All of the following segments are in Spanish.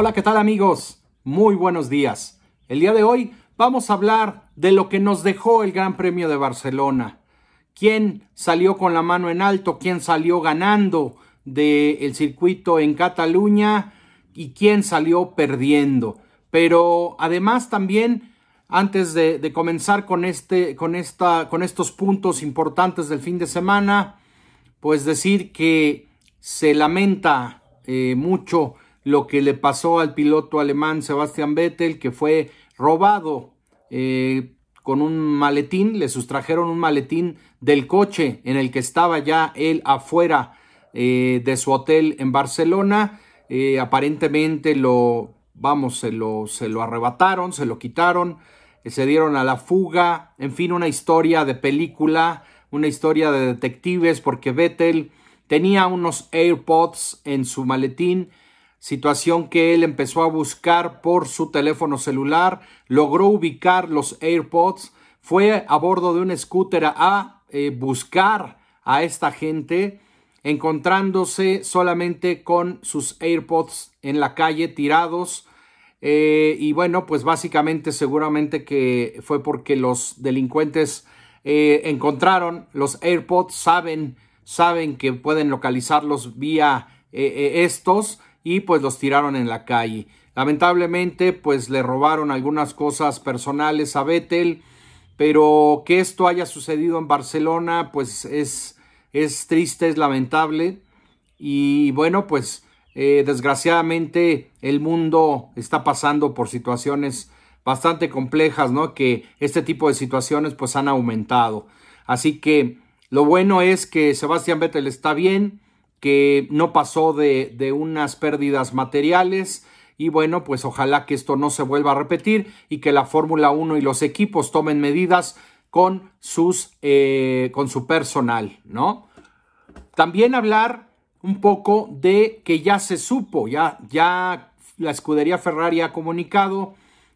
Hola, ¿qué tal amigos? Muy buenos días. El día de hoy vamos a hablar de lo que nos dejó el Gran Premio de Barcelona. ¿Quién salió con la mano en alto? ¿Quién salió ganando del circuito en Cataluña? ¿Y quién salió perdiendo? Pero además también, antes de, comenzar con, este, con, esta, con estos puntos importantes del fin de semana, pues decir que se lamenta eh, mucho lo que le pasó al piloto alemán Sebastian Vettel, que fue robado eh, con un maletín, le sustrajeron un maletín del coche en el que estaba ya él afuera eh, de su hotel en Barcelona. Eh, aparentemente lo, vamos, se lo, se lo arrebataron, se lo quitaron, se dieron a la fuga, en fin, una historia de película, una historia de detectives, porque Vettel tenía unos AirPods en su maletín situación que él empezó a buscar por su teléfono celular, logró ubicar los AirPods, fue a bordo de un scooter a eh, buscar a esta gente, encontrándose solamente con sus AirPods en la calle tirados. Eh, y bueno, pues básicamente seguramente que fue porque los delincuentes eh, encontraron los AirPods, saben, saben que pueden localizarlos vía estos y pues los tiraron en la calle. Lamentablemente pues le robaron algunas cosas personales a Vettel, pero que esto haya sucedido en Barcelona pues es, es triste, es lamentable y bueno pues eh, desgraciadamente el mundo está pasando por situaciones bastante complejas, ¿no? Que este tipo de situaciones pues han aumentado. Así que lo bueno es que Sebastián Vettel está bien, que no pasó de, de unas pérdidas materiales y bueno, pues ojalá que esto no se vuelva a repetir y que la Fórmula 1 y los equipos tomen medidas con sus eh, con su personal, ¿no? También hablar un poco de que ya se supo, ya, ya la escudería Ferrari ha comunicado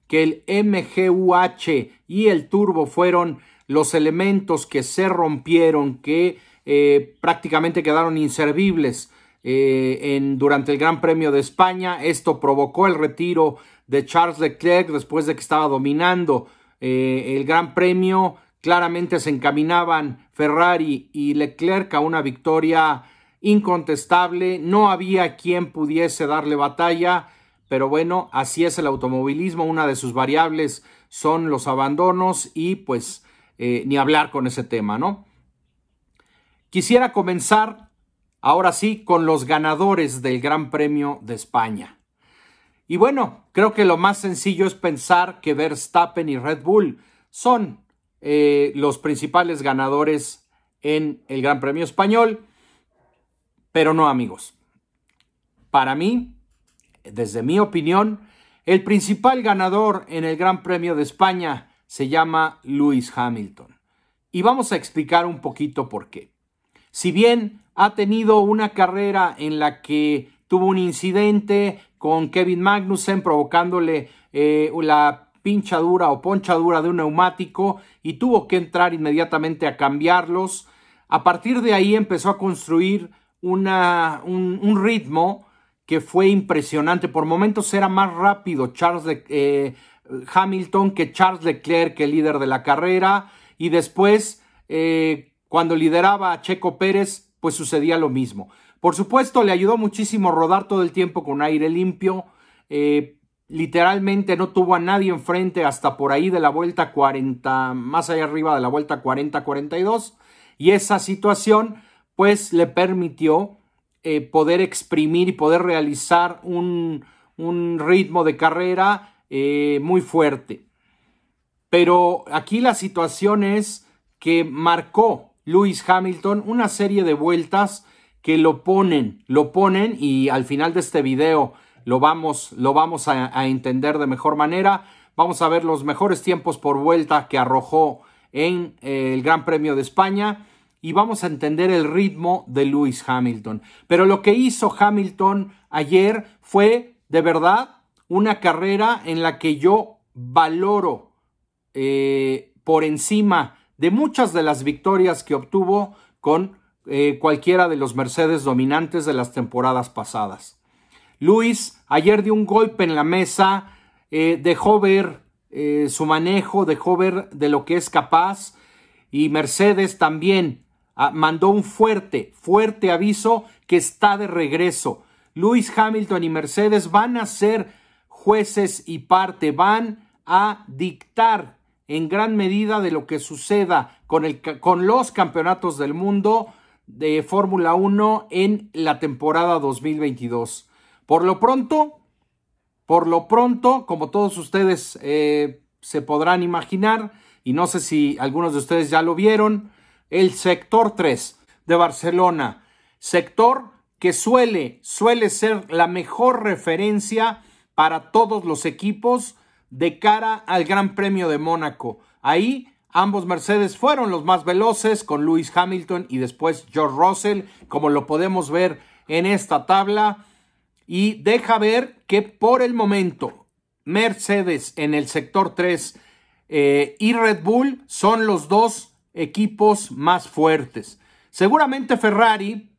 que el MGUH y el turbo fueron los elementos que se rompieron, que eh, prácticamente quedaron inservibles eh, en, durante el Gran Premio de España. Esto provocó el retiro de Charles Leclerc después de que estaba dominando eh, el Gran Premio. Claramente se encaminaban Ferrari y Leclerc a una victoria incontestable. No había quien pudiese darle batalla, pero bueno, así es el automovilismo. Una de sus variables son los abandonos y pues ni hablar con ese tema, ¿no? Quisiera comenzar ahora sí con los ganadores del Gran Premio de España. Y bueno, creo que lo más sencillo es pensar que Verstappen y Red Bull son eh, los principales ganadores en el Gran Premio Español, pero no amigos. Para mí, desde mi opinión, el principal ganador en el Gran Premio de España se llama Lewis Hamilton. Y vamos a explicar un poquito por qué. Si bien ha tenido una carrera en la que tuvo un incidente con Kevin Magnussen provocándole eh, la pinchadura o ponchadura de un neumático y tuvo que entrar inmediatamente a cambiarlos. A partir de ahí empezó a construir una, un, ritmo que fue impresionante. Por momentos era más rápido Charles eh, Hamilton que Charles Leclerc, el líder de la carrera. Y después eh, cuando lideraba a Checo Pérez, pues sucedía lo mismo. Por supuesto, le ayudó muchísimo rodar todo el tiempo con aire limpio. Eh, literalmente no tuvo a nadie enfrente hasta por ahí de la vuelta 40, más allá arriba de la vuelta 40-42. Y esa situación, pues, le permitió eh, poder exprimir y poder realizar un, ritmo de carrera eh, muy fuerte. Pero aquí la situación es que marcó Lewis Hamilton una serie de vueltas que lo ponen, lo ponen y al final de este video lo vamos, lo vamos a, entender de mejor manera. Vamos a ver los mejores tiempos por vuelta que arrojó en eh, el Gran Premio de España y vamos a entender el ritmo de Lewis Hamilton. Pero lo que hizo Hamilton ayer fue de verdad una carrera en la que yo valoro eh, por encima de muchas de las victorias que obtuvo con eh, cualquiera de los Mercedes dominantes de las temporadas pasadas. Luis ayer dio un golpe en la mesa, eh, dejó ver eh, su manejo, dejó ver de lo que es capaz y Mercedes también ah, mandó un fuerte, fuerte aviso que está de regreso. Luis Hamilton y Mercedes van a ser jueces y parte, van a dictar en gran medida de lo que suceda con, el, con los campeonatos del mundo de Fórmula 1 en la temporada 2022. Por lo pronto, por lo pronto, como todos ustedes eh, se podrán imaginar, y no sé si algunos de ustedes ya lo vieron, el sector 3 de Barcelona, sector que suele, suele ser la mejor referencia para todos los equipos de cara al Gran Premio de Mónaco. Ahí ambos Mercedes fueron los más veloces con Lewis Hamilton y después George Russell, como lo podemos ver en esta tabla. Y deja ver que por el momento Mercedes en el sector 3 eh, y Red Bull son los dos equipos más fuertes. Seguramente Ferrari,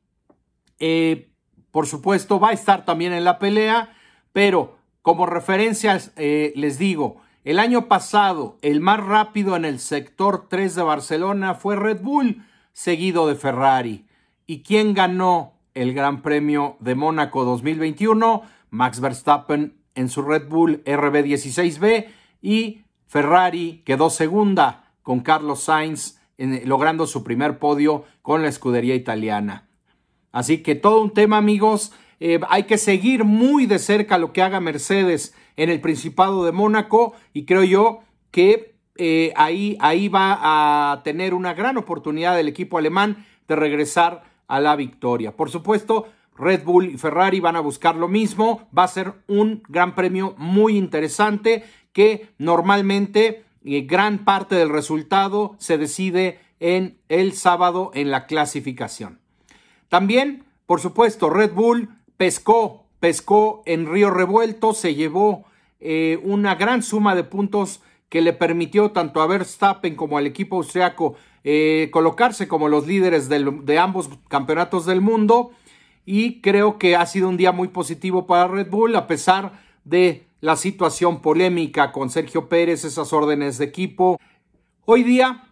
eh, por supuesto, va a estar también en la pelea, pero como referencias, eh, les digo, el año pasado el más rápido en el sector 3 de Barcelona fue Red Bull, seguido de Ferrari. ¿Y quién ganó el Gran Premio de Mónaco 2021? Max Verstappen en su Red Bull RB16B y Ferrari quedó segunda con Carlos Sainz logrando su primer podio con la escudería italiana. Así que todo un tema amigos eh, hay que seguir muy de cerca lo que haga Mercedes en el Principado de Mónaco y creo yo que eh, ahí, ahí va a tener una gran oportunidad el equipo alemán de regresar a la victoria. Por supuesto, Red Bull y Ferrari van a buscar lo mismo. Va a ser un gran premio muy interesante que normalmente eh, gran parte del resultado se decide en el sábado en la clasificación. También, por supuesto, Red Bull pescó, pescó en Río Revuelto, se llevó eh, una gran suma de puntos que le permitió tanto a Verstappen como al equipo austriaco eh, colocarse como los líderes de ambos campeonatos del mundo. Y creo que ha sido un día muy positivo para Red Bull, a pesar de la situación polémica con Sergio Pérez, esas órdenes de equipo. Hoy día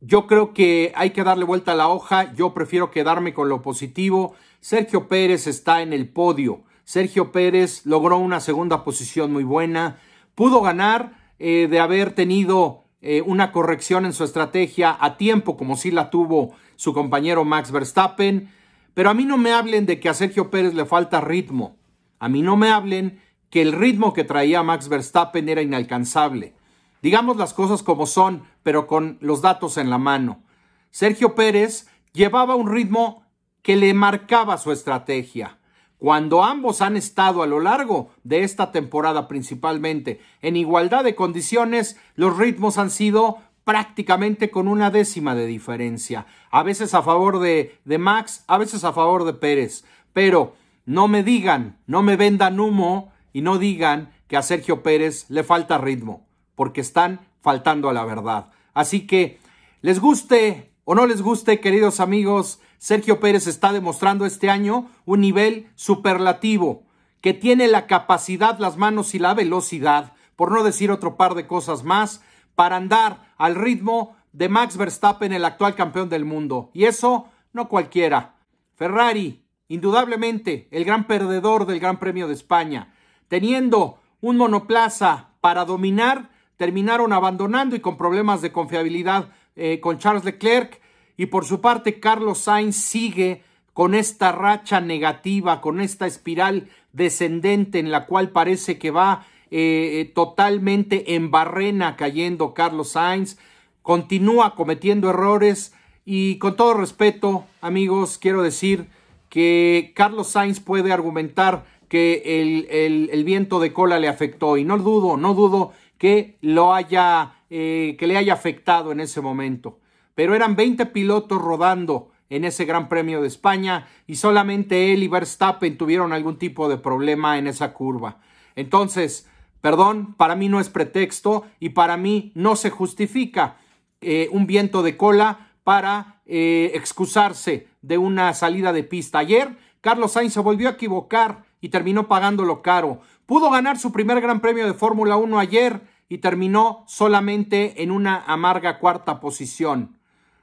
yo creo que hay que darle vuelta a la hoja. Yo prefiero quedarme con lo positivo. Sergio Pérez está en el podio. Sergio Pérez logró una segunda posición muy buena. Pudo ganar eh, de haber tenido eh, una corrección en su estrategia a tiempo, como sí la tuvo su compañero Max Verstappen. Pero a mí no me hablen de que a Sergio Pérez le falta ritmo. A mí no me hablen que el ritmo que traía Max Verstappen era inalcanzable. Digamos las cosas como son, pero con los datos en la mano. Sergio Pérez llevaba un ritmo que le marcaba su estrategia. Cuando ambos han estado a lo largo de esta temporada principalmente en igualdad de condiciones, los ritmos han sido prácticamente con una décima de diferencia. A veces a favor de, de Max, a veces a favor de Pérez. Pero no me digan, no me vendan humo y no digan que a Sergio Pérez le falta ritmo porque están faltando a la verdad. Así que, les guste o no les guste, queridos amigos, Sergio Pérez está demostrando este año un nivel superlativo, que tiene la capacidad, las manos y la velocidad, por no decir otro par de cosas más, para andar al ritmo de Max Verstappen, el actual campeón del mundo. Y eso no cualquiera. Ferrari, indudablemente, el gran perdedor del Gran Premio de España, teniendo un monoplaza para dominar terminaron abandonando y con problemas de confiabilidad eh, con Charles Leclerc. Y por su parte, Carlos Sainz sigue con esta racha negativa, con esta espiral descendente en la cual parece que va eh, eh, totalmente en barrena cayendo Carlos Sainz. Continúa cometiendo errores y con todo respeto, amigos, quiero decir que Carlos Sainz puede argumentar que el, el viento de cola le afectó y no dudo, no dudo que lo haya, eh, que le haya afectado en ese momento. Pero eran 20 pilotos rodando en ese Gran Premio de España y solamente él y Verstappen tuvieron algún tipo de problema en esa curva. Entonces, perdón, para mí no es pretexto y para mí no se justifica eh, un viento de cola para eh, excusarse de una salida de pista. Ayer Carlos Sainz se volvió a equivocar y terminó pagándolo caro. Pudo ganar su primer Gran Premio de Fórmula 1 ayer y terminó solamente en una amarga cuarta posición.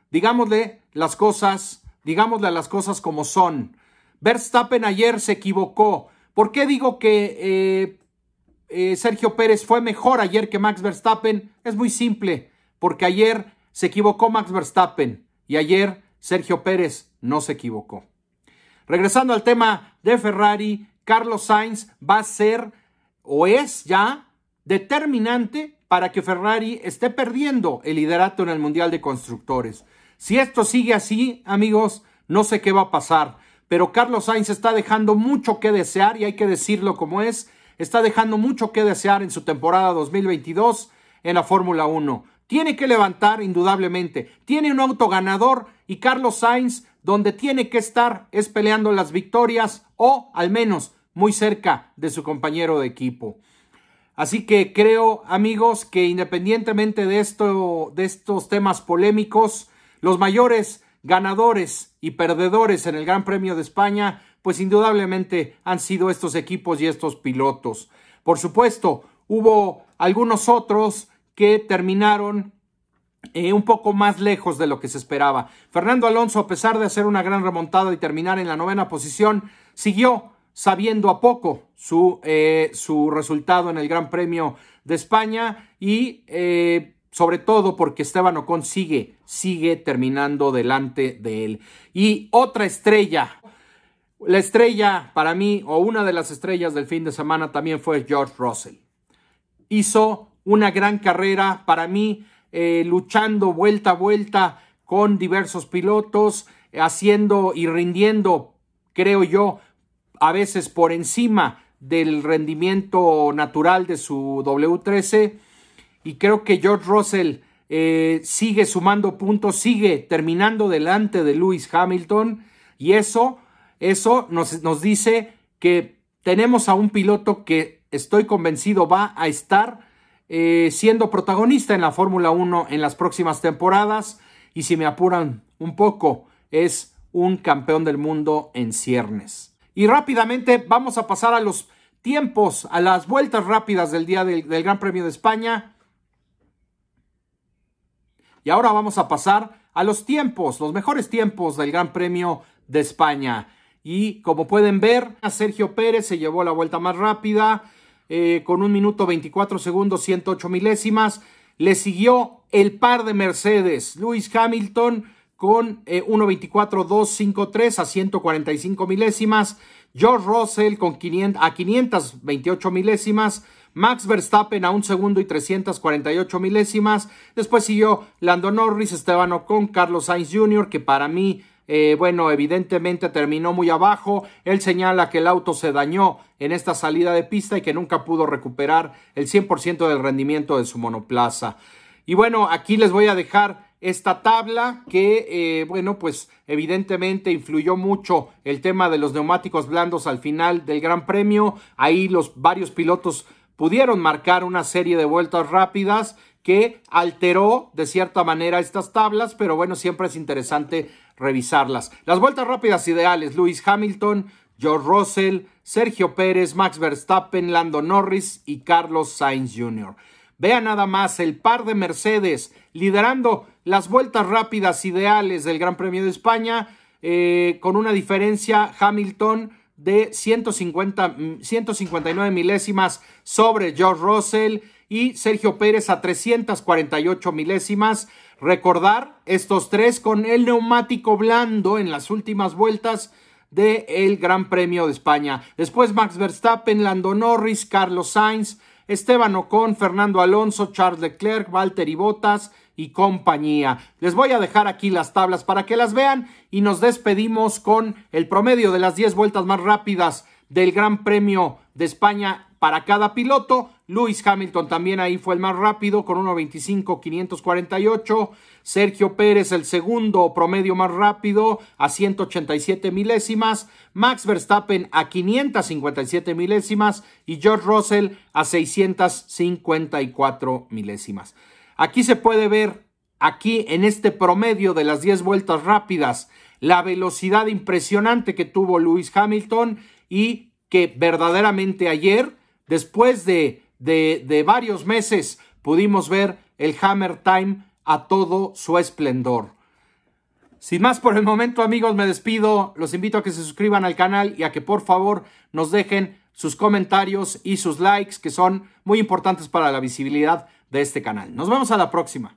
Digámosle las cosas, digámosle las cosas como son. Verstappen ayer se equivocó. ¿Por qué digo que eh, eh, Sergio Pérez fue mejor ayer que Max Verstappen? Es muy simple, porque ayer se equivocó Max Verstappen y ayer Sergio Pérez no se equivocó. Regresando al tema de Ferrari, Carlos Sainz va a ser o es ya determinante para que Ferrari esté perdiendo el liderato en el Mundial de Constructores. Si esto sigue así, amigos, no sé qué va a pasar, pero Carlos Sainz está dejando mucho que desear y hay que decirlo como es, está dejando mucho que desear en su temporada 2022 en la Fórmula 1. Tiene que levantar indudablemente, tiene un auto ganador y Carlos Sainz donde tiene que estar es peleando las victorias o al menos muy cerca de su compañero de equipo. Así que creo, amigos, que independientemente de, esto, de estos temas polémicos, los mayores ganadores y perdedores en el Gran Premio de España, pues indudablemente han sido estos equipos y estos pilotos. Por supuesto, hubo algunos otros que terminaron eh, un poco más lejos de lo que se esperaba. Fernando Alonso, a pesar de hacer una gran remontada y terminar en la novena posición, siguió sabiendo a poco su, eh, su resultado en el Gran Premio de España y eh, sobre todo porque Esteban Ocon sigue, sigue terminando delante de él. Y otra estrella, la estrella para mí, o una de las estrellas del fin de semana también fue George Russell. Hizo una gran carrera para mí, eh, luchando vuelta a vuelta con diversos pilotos, haciendo y rindiendo, creo yo, a veces por encima del rendimiento natural de su W13 y creo que George Russell eh, sigue sumando puntos, sigue terminando delante de Lewis Hamilton. Y eso, eso nos, nos dice que tenemos a un piloto que estoy convencido va a estar eh, siendo protagonista en la Fórmula 1 en las próximas temporadas. Y si me apuran un poco es un campeón del mundo en ciernes. Y rápidamente vamos a pasar a los tiempos, a las vueltas rápidas del día del, Gran Premio de España. Y ahora vamos a pasar a los tiempos, los mejores tiempos del Gran Premio de España. Y como pueden ver, Sergio Pérez se llevó la vuelta más rápida eh, con un minuto 24 segundos, 108 milésimas. Le siguió el par de Mercedes, Lewis Hamilton con 1.24.253 eh, a 145 milésimas. George Russell con 500, a 528 milésimas. Max Verstappen a un segundo y 348 milésimas. Después siguió Lando Norris, Esteban Ocon, Carlos Sainz Jr., que para mí, eh, bueno, evidentemente terminó muy abajo. Él señala que el auto se dañó en esta salida de pista y que nunca pudo recuperar el 100% del rendimiento de su monoplaza. Y bueno, aquí les voy a dejar esta tabla que, eh, bueno, pues evidentemente influyó mucho el tema de los neumáticos blandos al final del Gran Premio. Ahí los varios pilotos pudieron marcar una serie de vueltas rápidas que alteró de cierta manera estas tablas, pero bueno, siempre es interesante revisarlas. Las vueltas rápidas ideales, Lewis Hamilton, George Russell, Sergio Pérez, Max Verstappen, Lando Norris y Carlos Sainz Jr. Vea nada más el par de Mercedes liderando las vueltas rápidas ideales del Gran Premio de España, eh, con una diferencia Hamilton de 150, 159 milésimas sobre George Russell y Sergio Pérez a 348 milésimas. Recordar estos tres con el neumático blando en las últimas vueltas del Gran Premio de España. Después Max Verstappen, Lando Norris, Carlos Sainz, Esteban Ocon, Fernando Alonso, Charles Leclerc, Valtteri Bottas y compañía. Les voy a dejar aquí las tablas para que las vean y nos despedimos con el promedio de las 10 vueltas más rápidas del Gran Premio de España para cada piloto. Lewis Hamilton también ahí fue el más rápido con 1.25.548. Sergio Pérez el segundo promedio más rápido a 187 milésimas. Max Verstappen a 557 milésimas y George Russell a 654 milésimas. Aquí se puede ver, aquí en este promedio de las 10 vueltas rápidas, la velocidad impresionante que tuvo Lewis Hamilton y que verdaderamente ayer, después de, de, de varios meses, pudimos ver el Hammer Time a todo su esplendor. Sin más por el momento, amigos, me despido. Los invito a que se suscriban al canal y a que por favor nos dejen sus comentarios y sus likes, que son muy importantes para la visibilidad de este canal. Nos vemos a la próxima.